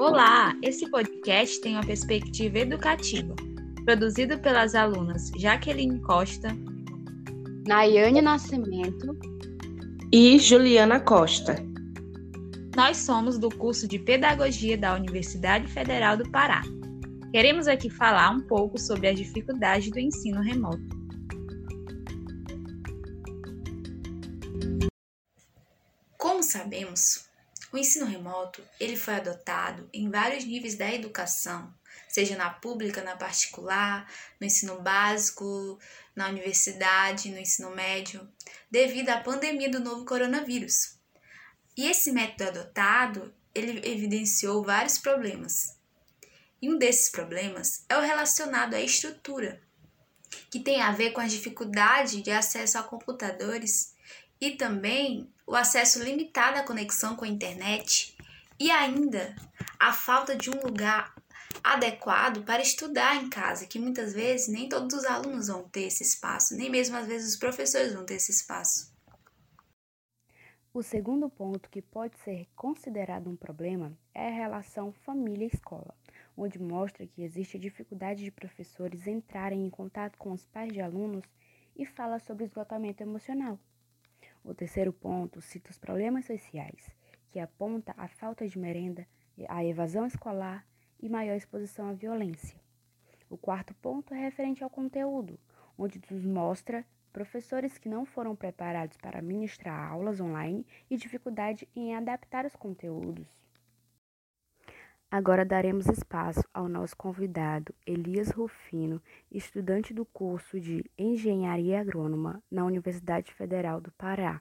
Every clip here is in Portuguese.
Olá, esse podcast tem uma perspectiva educativa, produzido pelas alunas Jaqueline Costa, Nayane Nascimento e Juliana Costa. Nós somos do curso de Pedagogia da Universidade Federal do Pará. Queremos aqui falar um pouco sobre as dificuldades do ensino remoto. Como sabemos, o ensino remoto, ele foi adotado em vários níveis da educação, seja na pública, na particular, no ensino básico, na universidade, no ensino médio, devido à pandemia do novo coronavírus. E esse método adotado, ele evidenciou vários problemas. E um desses problemas é o relacionado à estrutura, que tem a ver com a dificuldade de acesso a computadores e também o acesso limitado à conexão com a internet e ainda a falta de um lugar adequado para estudar em casa, que muitas vezes nem todos os alunos vão ter esse espaço, nem mesmo às vezes os professores vão ter esse espaço. O segundo ponto que pode ser considerado um problema é a relação família-escola, onde mostra que existe dificuldade de professores entrarem em contato com os pais de alunos e fala sobre esgotamento emocional. O terceiro ponto cita os problemas sociais, que aponta a falta de merenda, a evasão escolar e maior exposição à violência. O quarto ponto é referente ao conteúdo, onde nos mostra professores que não foram preparados para ministrar aulas online e dificuldade em adaptar os conteúdos. Agora daremos espaço ao nosso convidado Elias Rufino, estudante do curso de Engenharia Agrônoma na Universidade Federal do Pará,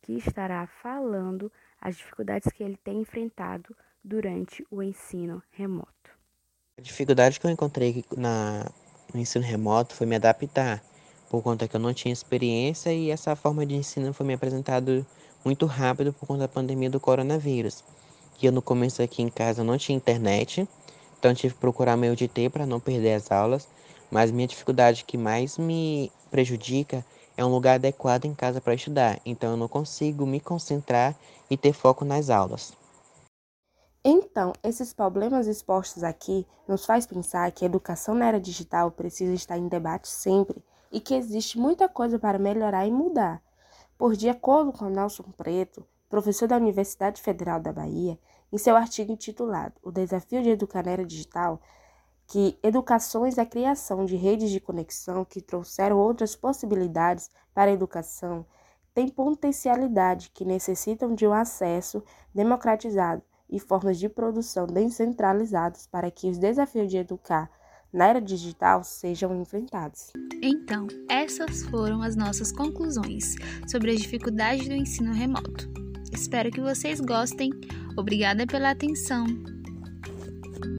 que estará falando as dificuldades que ele tem enfrentado durante o ensino remoto. A dificuldade que eu encontrei na, no ensino remoto foi me adaptar, por conta que eu não tinha experiência e essa forma de ensino foi me apresentada muito rápido por conta da pandemia do coronavírus que eu no começo aqui em casa não tinha internet, então tive que procurar meio de ter para não perder as aulas, mas minha dificuldade que mais me prejudica é um lugar adequado em casa para estudar, então eu não consigo me concentrar e ter foco nas aulas. Então, esses problemas expostos aqui nos faz pensar que a educação na era digital precisa estar em debate sempre e que existe muita coisa para melhorar e mudar. Por de acordo com Nelson Preto, professor da Universidade Federal da Bahia, em seu artigo intitulado O Desafio de Educar na Era Digital, que educações é a criação de redes de conexão que trouxeram outras possibilidades para a educação têm potencialidade que necessitam de um acesso democratizado e formas de produção descentralizadas para que os desafios de educar na era digital sejam enfrentados. Então, essas foram as nossas conclusões sobre as dificuldades do ensino remoto. Espero que vocês gostem. Obrigada pela atenção.